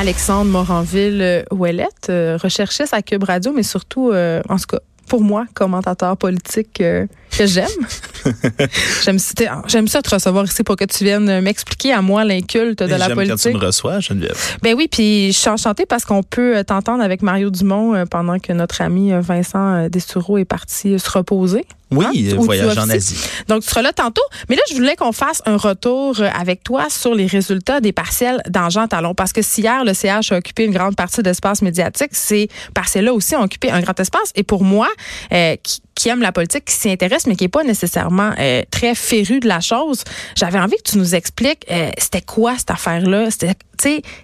Alexandre Moranville-Ouellette, euh, recherchiste à Cube Radio, mais surtout, euh, en tout cas, pour moi, commentateur politique euh, que j'aime. j'aime, j'aime ça te recevoir ici pour que tu viennes m'expliquer à moi l'inculte de la politique. quand tu me reçois, Geneviève. Ben oui, puis je suis enchantée parce qu'on peut t'entendre avec Mario Dumont pendant que notre ami Vincent Destoureau est parti se reposer. Oui, hein? voyage en Asie. Donc, tu seras là tantôt. Mais là, je voulais qu'on fasse un retour avec toi sur les résultats des partiels d'Angent Talon. Parce que si hier, le CH a occupé une grande partie de l'espace médiatique, ces partiels-là aussi ont occupé un grand espace. Et pour moi, euh, qui, qui aime la politique, qui s'y intéresse, mais qui n'est pas nécessairement euh, très féru de la chose, j'avais envie que tu nous expliques euh, c'était quoi cette affaire-là?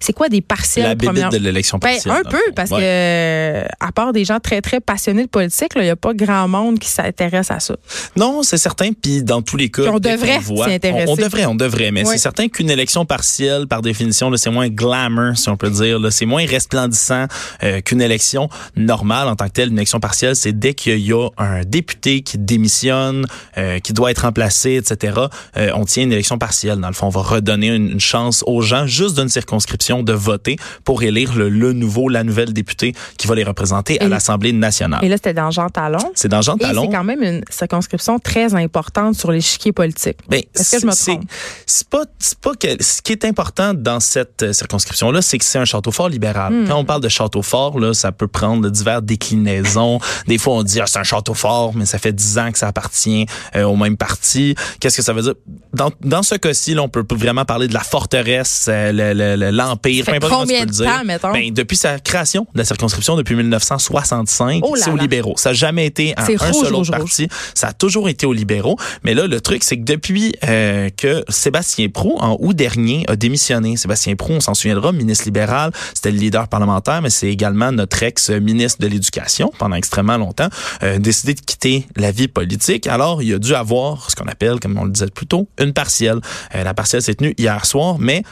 C'est quoi des partiels? La première... de l'élection ben, partielle. un peu, parce que à part des gens très, très passionnés de politique, il n'y a pas grand monde qui s'intéresse à ça. Non, c'est certain. Puis dans tous les cas, on devrait s'y intéresser. On, devrait, on devrait. Mais c'est certain qu'une élection partielle, par définition, c'est moins glamour, si on peut dire. C'est moins resplendissant euh, qu'une élection normale en tant que telle. Une élection partielle, c'est dès qu'il y a un député qui démissionne, euh, qui doit être remplacé, etc. Euh, on tient une élection partielle. Dans le fond, on va redonner une, chance aux gens juste d'une circonscription de voter pour élire le, nouveau, la nouvelle députée qui va les représenter à l'Assemblée nationale. Et là, c'était dans Jean Talon. C'est dans Jean Talon. c'est quand même une circonscription très importante sur l'échiquier politique. Ben, Est-ce que je me trompe? C'est pas, pas que, ce qui est important dans cette euh, circonscription-là, c'est que c'est un château fort libéral. Hmm. Quand on parle de château fort, là, ça peut prendre divers déclinaisons. Des fois, on dit, ah, c'est un château fort mais ça fait dix ans que ça appartient euh, au même parti. Qu'est-ce que ça veut dire? Dans, dans ce cas-ci, là, on peut vraiment parler de la forteresse, euh, l'empire, peu importe combien de temps, mettons? Ben, depuis sa création de la circonscription, depuis 1965, c'est aux libéraux. Ça n'a jamais été un, seul autre parti. Ça a toujours été aux libéraux. Mais là, le truc, c'est que depuis euh, que Sébastien Prou, en août dernier, a démissionné. Sébastien Prou, on s'en souviendra, ministre libéral, c'était le leader parlementaire, mais c'est également notre ex-ministre de l'Éducation pendant extrêmement longtemps, décidé de quitter la vie politique. Alors, il a dû avoir ce qu'on appelle, comme on le disait plus tôt, une partielle. Euh, la partielle s'est tenue hier soir, mais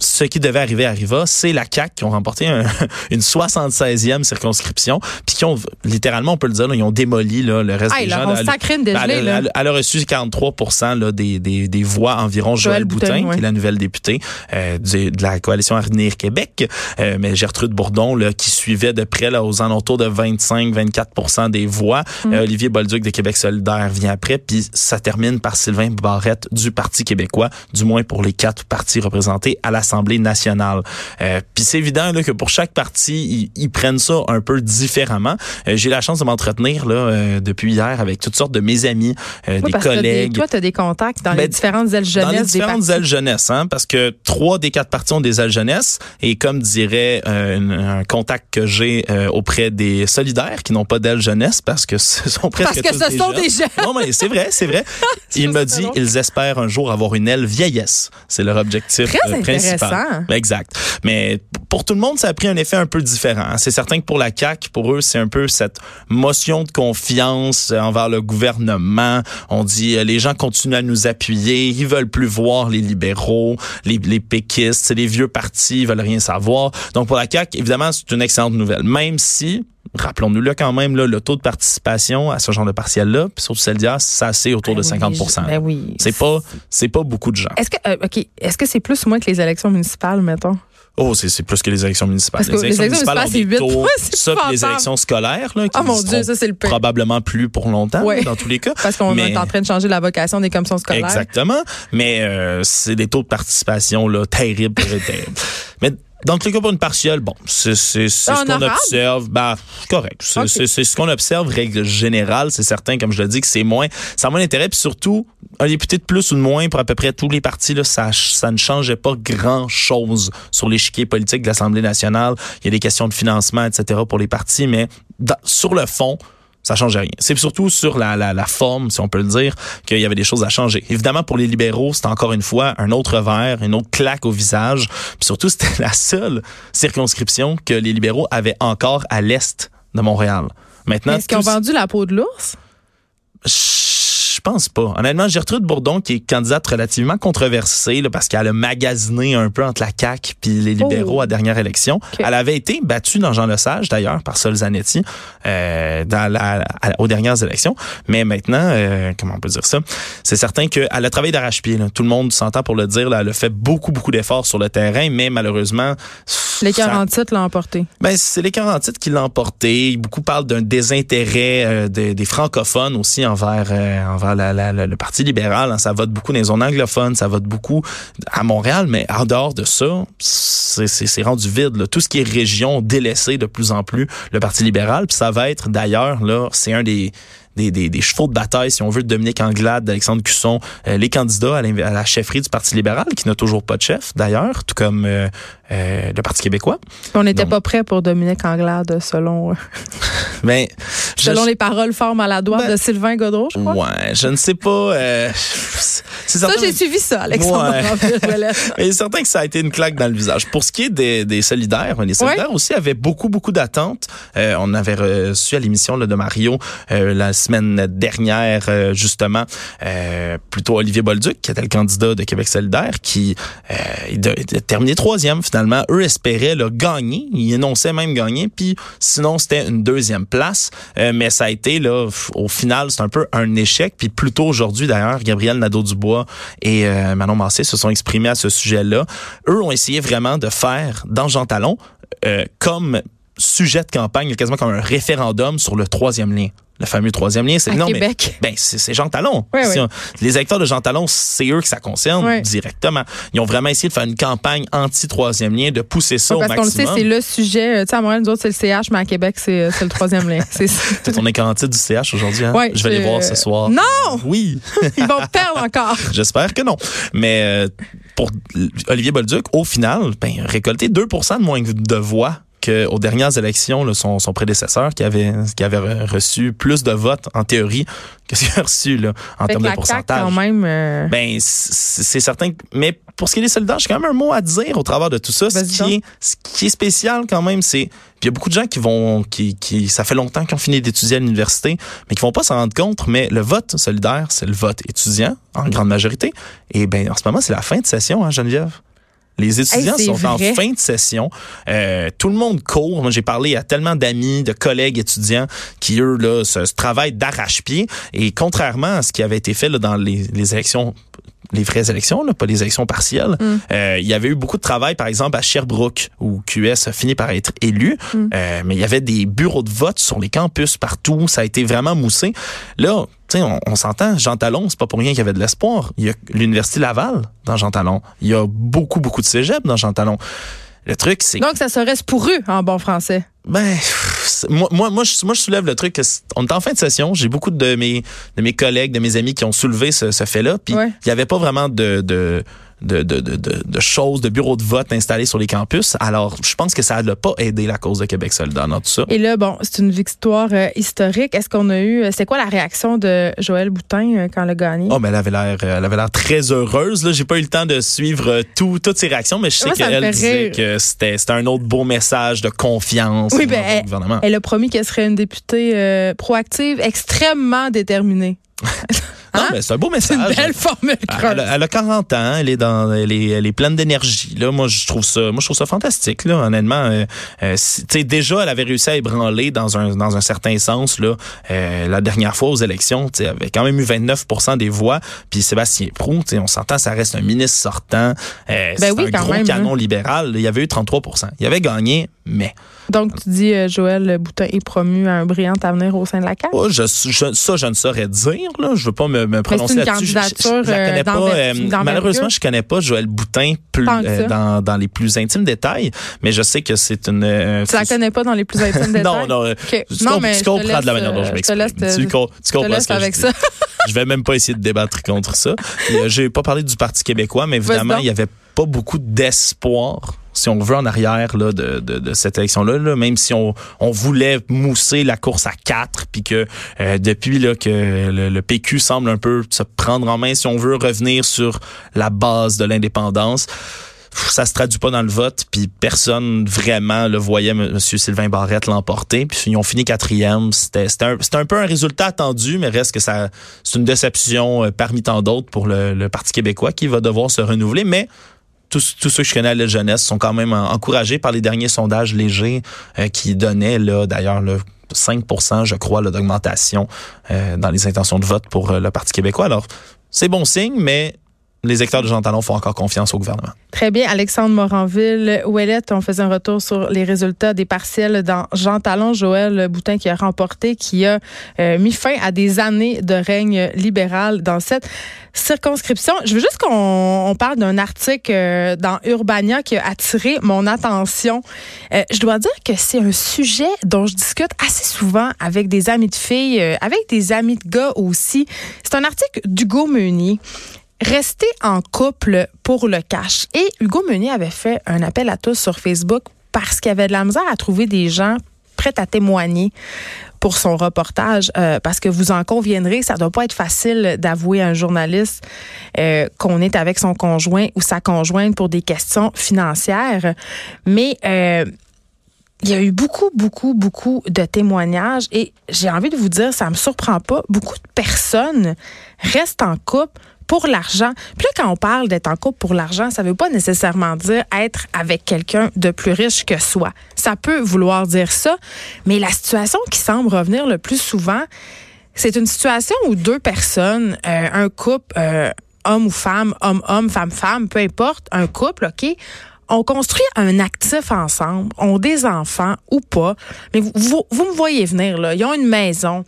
ce qui devait arriver arriva, c'est la CAC qui ont remporté une 76e circonscription, puis qui ont littéralement, on peut le dire, ils ont démoli là, le reste des gens. Elle, elle, elle, a reçu 43 là, des, des, des voix environ Joël, Boutin, qui est la nouvelle députée euh, de, la coalition Avenir Québec, euh, mais Gertrude Bourdon là, qui suivait de près là, aux alentours de 25-24 des voix. Mm. Euh, Olivier Bolduc de Québec solidaire vient après, puis ça termine par Sylvain Barrette du Parti québécois, du moins pour les quatre partis représentés à la l'Assemblée nationale. Euh, Puis c'est évident là, que pour chaque parti, ils, prennent ça un peu différemment. Euh, J'ai la chance de m'entretenir là euh, depuis hier avec toutes sortes de mes amis, euh, des collègues. toi, tu as des contacts dans les ben, différentes ailes jeunesse. Dans les différentes ailes jeunesse, hein, parce que trois des quatre partis ont des ailes jeunesse. Et comme dirait un, contact que j'ai auprès des solidaires qui n'ont pas d'ailes jeunesse, parce que ce sont presque parce que ce sont des jeunes. Non, mais c'est vrai, c'est vrai. Il me dit, ils espèrent un jour avoir une aile vieillesse. C'est leur objectif principal. Exact. Mais pour tout le monde, ça a pris un effet un peu différent. C'est certain que pour la CAQ, pour eux, c'est un peu cette motion de confiance envers le gouvernement. On dit, euh, les gens continuent à nous appuyer, ils veulent plus voir les libéraux, les, les péquistes, les vieux partis, ils veulent rien savoir. Donc pour la CAQ, évidemment, c'est une excellente nouvelle. Même si rappelons-nous-le quand même, là, le taux de participation à ce genre de partiel-là, puis surtout celle d'hier, c'est c'est autour ben de 50 ben oui. C'est pas, c'est pas beaucoup de gens. Est-ce que, euh, OK, est-ce que c'est plus ou moins que les élections municipales, mettons? Oh, c'est plus que les élections municipales. les, élections municipales, c'est 8 Ça, les élections scolaires, là, qui oh mon Dieu, ça, c'est le probablement plus pour longtemps, dans tous les cas. Parce qu'on est en train de changer la vocation des commissions scolaires. Exactement. Mais euh, c'est des taux de participation là, terribles, terribles. Mais dans le cas pour une partielle, bon, c'est ce qu'on observe. Bah, correct. C'est ce qu'on observe, règle générale. C'est certain, comme je le dis, que c'est moins, ça a moins d'intérêt. Puis surtout, un député de plus ou de moins pour à peu près tous les partis, là, ça, ça ne changeait pas grand-chose sur l'échiquier politique de l'Assemblée nationale. Il y a des questions de financement, etc. pour les partis, mais sur le fond, ça change rien. C'est surtout sur la, la, la, forme, si on peut le dire, qu'il y avait des choses à changer. Évidemment, pour les libéraux, c'est encore une fois un autre verre, une autre claque au visage. Puis surtout, c'était la seule circonscription que les libéraux avaient encore à l'est de Montréal. Maintenant, est-ce qu'ils ont vendu la peau de l'ours? Je pense pas. Honnêtement, Gertrude Bourdon, qui est candidate relativement controversée, là, parce qu'elle a magasiné un peu entre la CAQ puis les libéraux oh. à dernière élection. Elle avait été battue dans Jean Lesage, d'ailleurs, par Sol Zanetti, euh, dans la, aux dernières élections. Mais maintenant, euh, comment on peut dire ça? C'est certain qu'elle a travaillé d'arrache-pied. Tout le monde s'entend pour le dire. Là, elle a fait beaucoup, beaucoup d'efforts sur le terrain, mais malheureusement, Les 47 l'ont emporté. Ben, c'est les 47 qui l'ont emporté. Beaucoup parlent d'un désintérêt euh, des, francophones aussi envers, le Parti libéral. Hein. Ça vote beaucoup dans les zones anglophones, ça vote beaucoup à Montréal, mais en dehors de ça, c'est rendu vide. Tout ce qui est région délaissé de plus en plus le Parti libéral. Puis ça va être d'ailleurs, là, c'est un des des, des, des, chevaux de bataille, si on veut, de Dominique Anglade, d'Alexandre Cusson, euh, les candidats à, la chefferie du Parti libéral, qui n'a toujours pas de chef, d'ailleurs, tout comme euh, euh, le Parti québécois. On n'était pas prêt pour Dominique Anglade, selon... Mais, selon les paroles fort maladroites ben, de Sylvain Godreau, je crois. Ouais, je ne sais pas. Ça, j'ai suivi ça, Alexandre. Ouais. Mais certain que ça a été une claque dans le visage. Pour ce qui est des, des solidaires, les solidaires aussi avaient beaucoup, beaucoup d'attentes. on avait reçu à l'émission de Mario la semaine dernière, euh, justement, euh, plutôt Olivier Bolduc, qui était le candidat de Québec solidaire, qui euh, a terminé troisième finalement. Eux espéraient le gagner. Ils énonçaient même gagner. Puis sinon, c'était une deuxième place. Euh, mais ça a été, là, au final, c'est un peu un échec. Puis plus tôt aujourd'hui, d'ailleurs, Gabriel Nadeau-Dubois et Manon Massé se sont exprimés à ce sujet-là. Eux ont essayé vraiment de faire dans Jean Talon comme sujet de campagne, quasiment comme un référendum sur le troisième lien le fameux troisième lien. C'est non, Québec. mais ben c'est Jean Talon. les électeurs de Jean Talon, c'est eux que ça concerne directement. Ils ont vraiment essayé de faire une campagne anti troisième lien, de pousser ça au maximum. Parce qu'on le sait, c'est le sujet. Euh, tu sais, à Montréal, nous autres, c'est le CH, mais à Québec, c'est euh, le troisième lien. C'est ton écran du CH aujourd'hui. Hein? Je vais les voir ce soir. Non. Oui. Ils vont perdre encore. J'espère que non. Mais euh, pour Olivier Bolduc, au final, ben, récolter 2% de moins de voix qu'aux dernières élections, son, son, prédécesseur, qui avait, qui avait reçu plus de votes, en théorie, que ce qu'il a reçu là, en termes de pourcentage. Quand même, euh, Ben, c'est certain. Mais pour ce qui est des soldats, j'ai quand même un mot à dire au travers de tout ça. Ce qui, est, ce qui est spécial quand même, c'est... il y a beaucoup de gens qui vont... qui, qui Ça fait longtemps qu'ils ont fini d'étudier à l'université, mais qui vont pas s'en rendre compte. Mais le vote solidaire, c'est le vote étudiant, en grande majorité. Et ben en ce moment, c'est la fin de session, hein, Geneviève? Les étudiants sont en fin de session. Euh, tout le monde court. Moi, j'ai parlé à tellement d'amis, de collègues étudiants qui, eux, là, se, travaillent d'arrache-pied. Et contrairement à ce qui avait été fait là, dans les, les élections les vraies élections, là, pas les élections partielles. Mm. Euh, il y avait eu beaucoup de travail, par exemple, à Sherbrooke, où QS a fini par être élu. Mm. Euh, mais il y avait des bureaux de vote sur les campus partout. Ça a été vraiment moussé. Là, on, on s'entend, Jean Talon, c'est pas pour rien qu'il y avait de l'espoir. Il y a l'Université Laval dans Jean Talon. Il y a beaucoup, beaucoup de cégep dans Jean Talon. Le truc, c'est... Donc, ça serait pour eux, en bon français. Ben, moi, moi, moi, je, moi, je soulève le truc que on est en fin de session. J'ai beaucoup de mes, de mes collègues, de mes amis qui ont soulevé ce, ce fait-là. Puis, il n'y avait pas vraiment de, de de, de, de, de, choses, de bureaux de vote installés sur les campus. Alors, je pense que ça n'a pas aidé la cause de Québec solidaire dans tout ça. Et là, bon, c'est une victoire euh, historique. Est-ce qu'on a eu, euh, c'est quoi la réaction de Joël Boutin euh, quand elle a gagné? Oh, mais elle avait l'air, elle avait l'air très heureuse. Là, j'ai pas eu le temps de suivre tout, toutes ses réactions, mais je sais qu'elle disait que c'était, c'était un autre beau message de confiance oui, ben, elle, gouvernement. Elle a promis qu'elle serait une députée proactive, extrêmement déterminée. Non, hein? mais c'est un beau message. C'est une belle formule. Elle, elle, a 40 ans, elle est dans, elle est, elle est pleine d'énergie. Là, moi, je trouve ça, moi, je trouve ça fantastique. Là, honnêtement, euh, euh tu sais, déjà, elle avait réussi à ébranler dans un, dans un certain sens là, euh, la dernière fois aux élections. Tu sais, elle avait quand même eu 29% des voix. Puis Sébastien Prou, tu sais, on s'entend, ça reste un ministre sortant. Ben oui, un gros hein. canon libéral. Il y avait eu 33%. Il avait gagné, mais. Donc, tu dis Joël Boutin est promu à un brillant avenir au sein de la CAQ? Oh, je, ça, je ne saurais dire. Là. Je veux pas me, me prononcer là-dessus. Je, je, je, la connais pas. Euh, malheureusement, je connais pas Joël Boutin plus, euh, dans, dans les plus intimes détails, mais je sais que c'est une. Euh, tu la connais pas dans les plus intimes détails? non, non. Okay. Tu, non, mais tu comprends de la manière dont je m'exprime. Tu, tu comprends ce que avec je ça. je vais même pas essayer de débattre contre ça. J'ai pas parlé du Parti québécois, mais évidemment, il y avait pas beaucoup d'espoir si on veut, en arrière là, de, de, de cette élection-là, là, même si on, on voulait mousser la course à quatre, puis que euh, depuis là, que le, PQ semble un peu se prendre en main, si on veut revenir sur la base de l'indépendance, ça se traduit pas dans le vote, puis personne vraiment le voyait M. Sylvain Barrette l'emporter. Puis ils ont fini quatrième. C'était un, un peu un résultat attendu, mais reste que ça c'est une déception euh, parmi tant d'autres pour le, le Parti québécois qui va devoir se renouveler. Mais tous, tous ceux que je connais à la jeunesse sont quand même encouragés par les derniers sondages légers euh, qui donnaient là d'ailleurs le 5% je crois, d'augmentation euh, dans les intentions de vote pour euh, le Parti québécois. Alors, c'est bon signe, mais les électeurs de Jean Talon font encore confiance au gouvernement. Très bien. Alexandre Moranville, Ouellette, on faisait un retour sur les résultats des partiels dans Jean Talon. Joël Boutin qui a remporté, qui a euh, mis fin à des années de règne libéral dans cette circonscription. Je veux juste qu'on parle d'un article euh, dans Urbania qui a attiré mon attention. Euh, je dois dire que c'est un sujet dont je discute assez souvent avec des amis de filles, avec des amis de gars aussi. C'est un article d'Hugo Meunier. Rester en couple pour le cash. Et Hugo Meunier avait fait un appel à tous sur Facebook parce qu'il avait de la misère à trouver des gens prêts à témoigner pour son reportage, euh, parce que vous en conviendrez, ça doit pas être facile d'avouer à un journaliste euh, qu'on est avec son conjoint ou sa conjointe pour des questions financières. Mais euh, il y a eu beaucoup, beaucoup, beaucoup de témoignages et j'ai envie de vous dire, ça me surprend pas, beaucoup de personnes restent en couple pour l'argent. Puis là, quand on parle d'être en couple pour l'argent, ça veut pas nécessairement dire être avec quelqu'un de plus riche que soi. Ça peut vouloir dire ça, mais la situation qui semble revenir le plus souvent, c'est une situation où deux personnes, euh, un couple, euh, homme ou femme, homme-homme, femme-femme, peu importe, un couple, OK, on construit un actif ensemble, ont des enfants ou pas, mais vous, me voyez venir, là, ils ont une maison,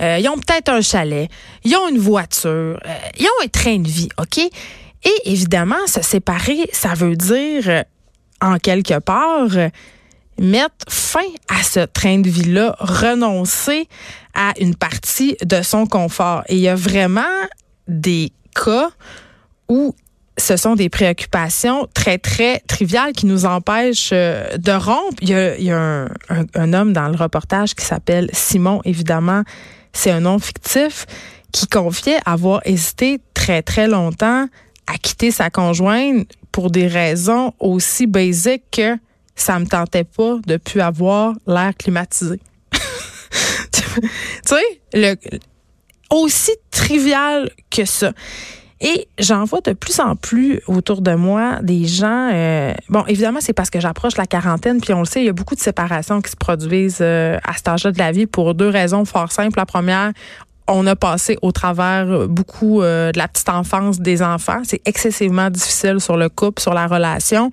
euh, ils ont peut-être un chalet, ils ont une voiture, euh, ils ont un train de vie, OK? Et évidemment, se séparer, ça veut dire, euh, en quelque part, mettre fin à ce train de vie-là, renoncer à une partie de son confort. Et il y a vraiment des cas où ce sont des préoccupations très, très triviales qui nous empêchent euh, de rompre. Il y a, un, homme dans le reportage qui s'appelle Simon, évidemment, c'est un nom fictif, qui confiait avoir hésité très, très longtemps à quitter sa conjointe pour des raisons aussi basiques que ça me tentait pas de plus avoir l'air climatisé. tu sais, le, aussi trivial que ça. Et j'en vois de plus en plus autour de moi des gens. Euh, bon, évidemment, c'est parce que j'approche la quarantaine, puis on le sait, il y a beaucoup de séparations qui se produisent euh, à cet âge-là de la vie pour deux raisons fort simples. La première, on a passé au travers beaucoup euh, de la petite enfance des enfants. C'est excessivement difficile sur le couple, sur la relation.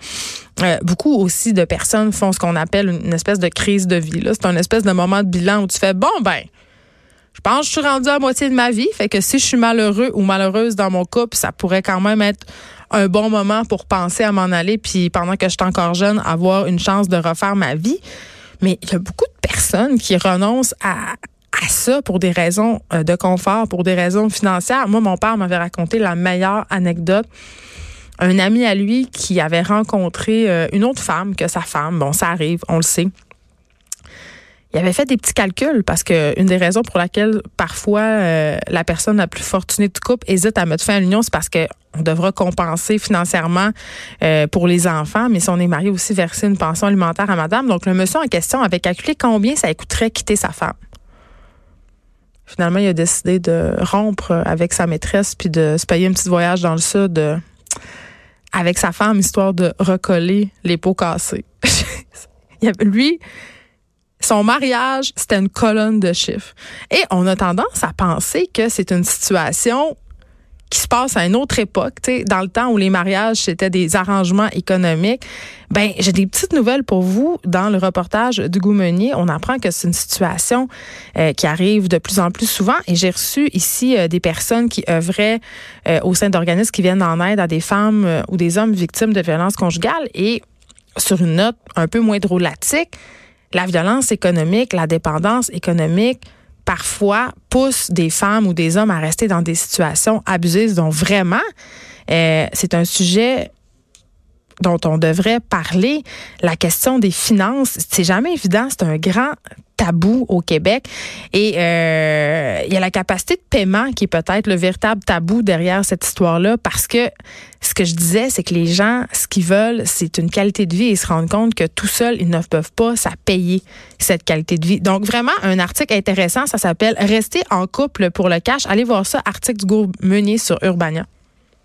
beaucoup aussi de personnes font ce qu'on appelle une espèce de crise de vie. C'est un espèce de moment de bilan où tu fais bon ben je pense que je suis rendue à moitié de ma vie. Fait que si je suis malheureux ou malheureuse dans mon couple, ça pourrait quand même être un bon moment pour penser à m'en aller. Puis pendant que je suis encore jeune, avoir une chance de refaire ma vie. Mais il y a beaucoup de personnes qui renoncent à, ça pour des raisons euh, de confort, pour des raisons financières. Moi, mon père m'avait raconté la meilleure anecdote. Un ami à lui qui avait rencontré euh, une autre femme que sa femme. Bon, ça arrive, on le sait il avait fait des petits calculs parce que une des raisons pour laquelle parfois euh, la personne la plus fortunée de couple hésite à mettre fin à l'union, c'est parce que on devra compenser financièrement euh, pour les enfants, mais si on est marié aussi verser une pension alimentaire à madame. Donc le monsieur en question avait calculé combien ça coûterait quitter sa femme. Finalement, il a décidé de rompre avec sa maîtresse puis de se payer un petit voyage dans le sud euh, avec sa femme histoire de recoller les pots cassés. lui, son mariage, c'était une colonne de chiffres. Et on a tendance à penser que c'est une situation qui se passe à une autre époque, dans le temps où les mariages c'était des arrangements économiques. Ben, j'ai des petites nouvelles pour vous. Dans le reportage du Meunier, on apprend que c'est une situation euh, qui arrive de plus en plus souvent. Et j'ai reçu ici euh, des personnes qui œuvraient euh, au sein d'organismes qui viennent en aide à des femmes ou des hommes victimes de violences conjugales. Et sur une note un peu moins drôlatique, la violence économique, la dépendance économique, parfois pousse des femmes ou des hommes à rester dans des situations abusives. Donc vraiment, euh, c'est un sujet dont on devrait parler. La question des finances, c'est jamais évident. C'est un grand tabou au Québec. Et euh, il y a la capacité de paiement qui est peut-être le véritable tabou derrière cette histoire-là parce que ce que je disais, c'est que les gens, ce qu'ils veulent, c'est une qualité de vie et ils se rendent compte que tout seul, ils ne peuvent pas ça payer cette qualité de vie. Donc vraiment, un article intéressant, ça s'appelle Rester en couple pour le cash. Allez voir ça, article du groupe Meunier sur Urbania.